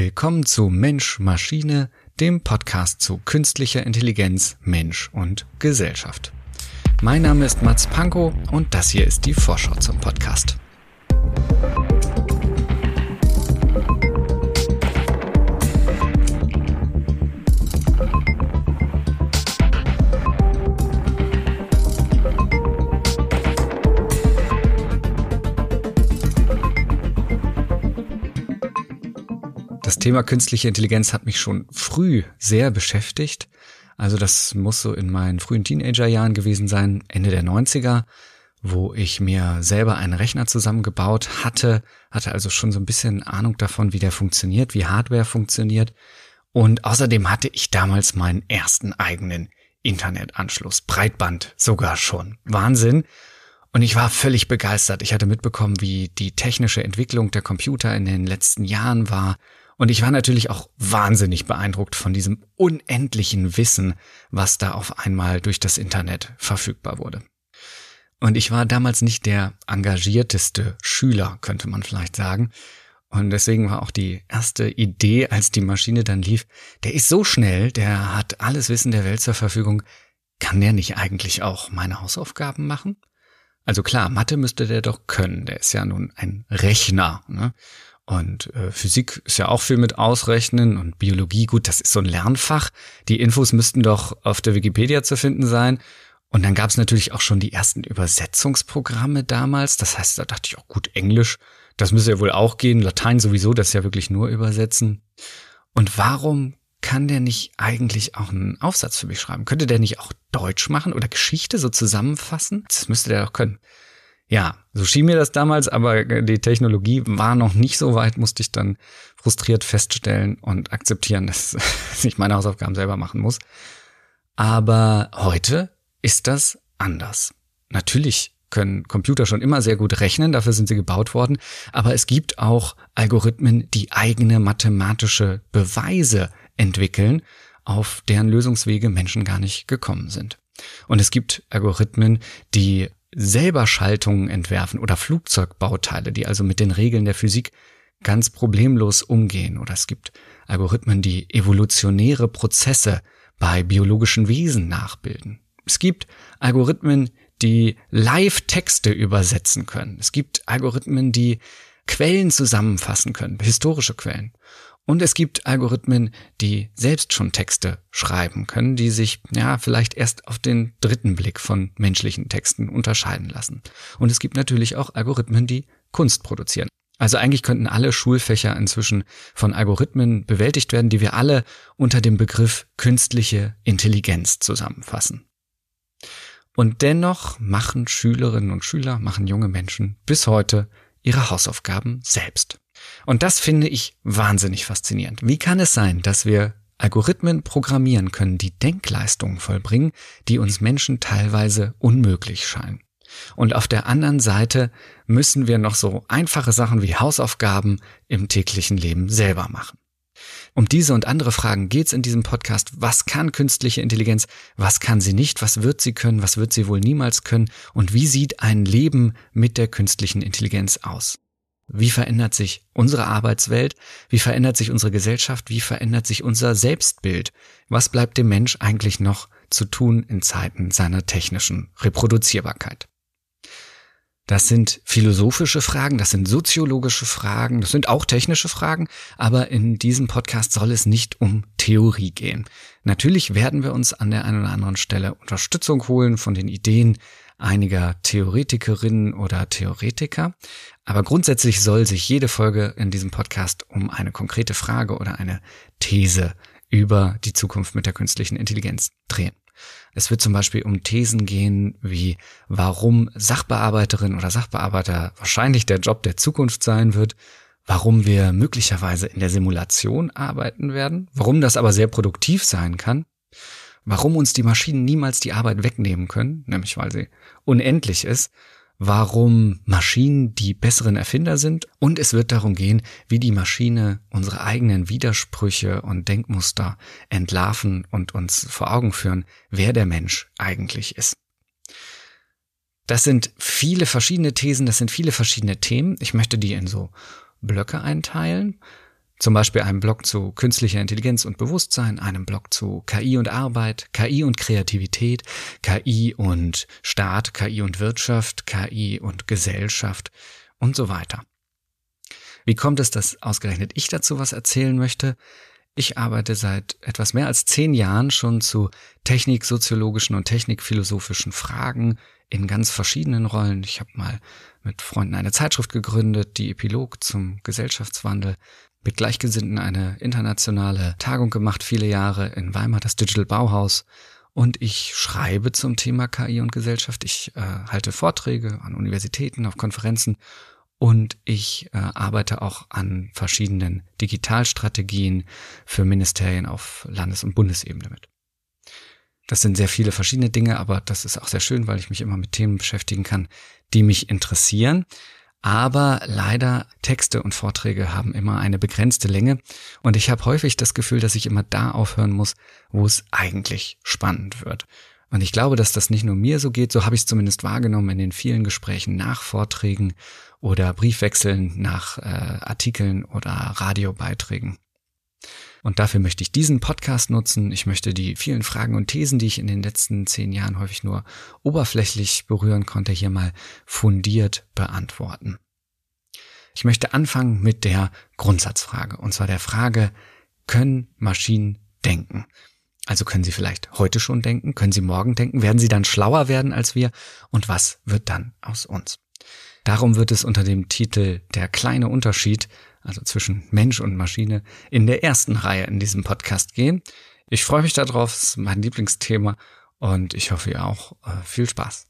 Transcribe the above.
Willkommen zu Mensch Maschine, dem Podcast zu künstlicher Intelligenz, Mensch und Gesellschaft. Mein Name ist Mats Pankow und das hier ist die Vorschau zum Podcast. Das Thema künstliche Intelligenz hat mich schon früh sehr beschäftigt. Also das muss so in meinen frühen Teenagerjahren gewesen sein, Ende der 90er, wo ich mir selber einen Rechner zusammengebaut hatte, hatte also schon so ein bisschen Ahnung davon, wie der funktioniert, wie Hardware funktioniert. Und außerdem hatte ich damals meinen ersten eigenen Internetanschluss, Breitband sogar schon. Wahnsinn. Und ich war völlig begeistert. Ich hatte mitbekommen, wie die technische Entwicklung der Computer in den letzten Jahren war und ich war natürlich auch wahnsinnig beeindruckt von diesem unendlichen Wissen, was da auf einmal durch das Internet verfügbar wurde. Und ich war damals nicht der engagierteste Schüler, könnte man vielleicht sagen. Und deswegen war auch die erste Idee, als die Maschine dann lief, der ist so schnell, der hat alles Wissen der Welt zur Verfügung. Kann der nicht eigentlich auch meine Hausaufgaben machen? Also klar, Mathe müsste der doch können. Der ist ja nun ein Rechner. Ne? Und äh, Physik ist ja auch viel mit Ausrechnen und Biologie, gut, das ist so ein Lernfach. Die Infos müssten doch auf der Wikipedia zu finden sein. Und dann gab es natürlich auch schon die ersten Übersetzungsprogramme damals. Das heißt, da dachte ich auch, gut, Englisch, das müsste ja wohl auch gehen. Latein sowieso, das ist ja wirklich nur übersetzen. Und warum kann der nicht eigentlich auch einen Aufsatz für mich schreiben? Könnte der nicht auch Deutsch machen oder Geschichte so zusammenfassen? Das müsste der doch können. Ja, so schien mir das damals, aber die Technologie war noch nicht so weit, musste ich dann frustriert feststellen und akzeptieren, dass ich meine Hausaufgaben selber machen muss. Aber heute ist das anders. Natürlich können Computer schon immer sehr gut rechnen, dafür sind sie gebaut worden, aber es gibt auch Algorithmen, die eigene mathematische Beweise entwickeln, auf deren Lösungswege Menschen gar nicht gekommen sind. Und es gibt Algorithmen, die selber Schaltungen entwerfen oder Flugzeugbauteile, die also mit den Regeln der Physik ganz problemlos umgehen. Oder es gibt Algorithmen, die evolutionäre Prozesse bei biologischen Wesen nachbilden. Es gibt Algorithmen, die Live-Texte übersetzen können. Es gibt Algorithmen, die Quellen zusammenfassen können, historische Quellen. Und es gibt Algorithmen, die selbst schon Texte schreiben können, die sich ja vielleicht erst auf den dritten Blick von menschlichen Texten unterscheiden lassen. Und es gibt natürlich auch Algorithmen, die Kunst produzieren. Also eigentlich könnten alle Schulfächer inzwischen von Algorithmen bewältigt werden, die wir alle unter dem Begriff künstliche Intelligenz zusammenfassen. Und dennoch machen Schülerinnen und Schüler, machen junge Menschen bis heute ihre Hausaufgaben selbst. Und das finde ich wahnsinnig faszinierend. Wie kann es sein, dass wir Algorithmen programmieren können, die Denkleistungen vollbringen, die uns Menschen teilweise unmöglich scheinen? Und auf der anderen Seite müssen wir noch so einfache Sachen wie Hausaufgaben im täglichen Leben selber machen. Um diese und andere Fragen geht's in diesem Podcast. Was kann künstliche Intelligenz? Was kann sie nicht? Was wird sie können? Was wird sie wohl niemals können? Und wie sieht ein Leben mit der künstlichen Intelligenz aus? Wie verändert sich unsere Arbeitswelt? Wie verändert sich unsere Gesellschaft? Wie verändert sich unser Selbstbild? Was bleibt dem Mensch eigentlich noch zu tun in Zeiten seiner technischen Reproduzierbarkeit? Das sind philosophische Fragen, das sind soziologische Fragen, das sind auch technische Fragen, aber in diesem Podcast soll es nicht um Theorie gehen. Natürlich werden wir uns an der einen oder anderen Stelle Unterstützung holen von den Ideen einiger Theoretikerinnen oder Theoretiker, aber grundsätzlich soll sich jede Folge in diesem Podcast um eine konkrete Frage oder eine These über die Zukunft mit der künstlichen Intelligenz drehen. Es wird zum Beispiel um Thesen gehen, wie warum Sachbearbeiterin oder Sachbearbeiter wahrscheinlich der Job der Zukunft sein wird, warum wir möglicherweise in der Simulation arbeiten werden, warum das aber sehr produktiv sein kann, warum uns die Maschinen niemals die Arbeit wegnehmen können, nämlich weil sie unendlich ist, warum Maschinen die besseren Erfinder sind und es wird darum gehen, wie die Maschine unsere eigenen Widersprüche und Denkmuster entlarven und uns vor Augen führen, wer der Mensch eigentlich ist. Das sind viele verschiedene Thesen, das sind viele verschiedene Themen. Ich möchte die in so Blöcke einteilen. Zum Beispiel einem Blog zu künstlicher Intelligenz und Bewusstsein, einem Blog zu KI und Arbeit, KI und Kreativität, KI und Staat, KI und Wirtschaft, KI und Gesellschaft und so weiter. Wie kommt es, dass ausgerechnet ich dazu was erzählen möchte? Ich arbeite seit etwas mehr als zehn Jahren schon zu techniksoziologischen und technikphilosophischen Fragen in ganz verschiedenen Rollen. Ich habe mal mit Freunden eine Zeitschrift gegründet, die Epilog zum Gesellschaftswandel, mit Gleichgesinnten eine internationale Tagung gemacht, viele Jahre in Weimar, das Digital Bauhaus. Und ich schreibe zum Thema KI und Gesellschaft. Ich äh, halte Vorträge an Universitäten, auf Konferenzen und ich äh, arbeite auch an verschiedenen Digitalstrategien für Ministerien auf Landes- und Bundesebene mit. Das sind sehr viele verschiedene Dinge, aber das ist auch sehr schön, weil ich mich immer mit Themen beschäftigen kann, die mich interessieren. Aber leider Texte und Vorträge haben immer eine begrenzte Länge und ich habe häufig das Gefühl, dass ich immer da aufhören muss, wo es eigentlich spannend wird. Und ich glaube, dass das nicht nur mir so geht, so habe ich es zumindest wahrgenommen in den vielen Gesprächen nach Vorträgen oder Briefwechseln nach äh, Artikeln oder Radiobeiträgen. Und dafür möchte ich diesen Podcast nutzen. Ich möchte die vielen Fragen und Thesen, die ich in den letzten zehn Jahren häufig nur oberflächlich berühren konnte, hier mal fundiert beantworten. Ich möchte anfangen mit der Grundsatzfrage, und zwar der Frage, können Maschinen denken? Also können sie vielleicht heute schon denken, können sie morgen denken, werden sie dann schlauer werden als wir und was wird dann aus uns? Darum wird es unter dem Titel Der kleine Unterschied also zwischen Mensch und Maschine, in der ersten Reihe in diesem Podcast gehen. Ich freue mich darauf, es ist mein Lieblingsthema und ich hoffe ihr auch. Äh, viel Spaß.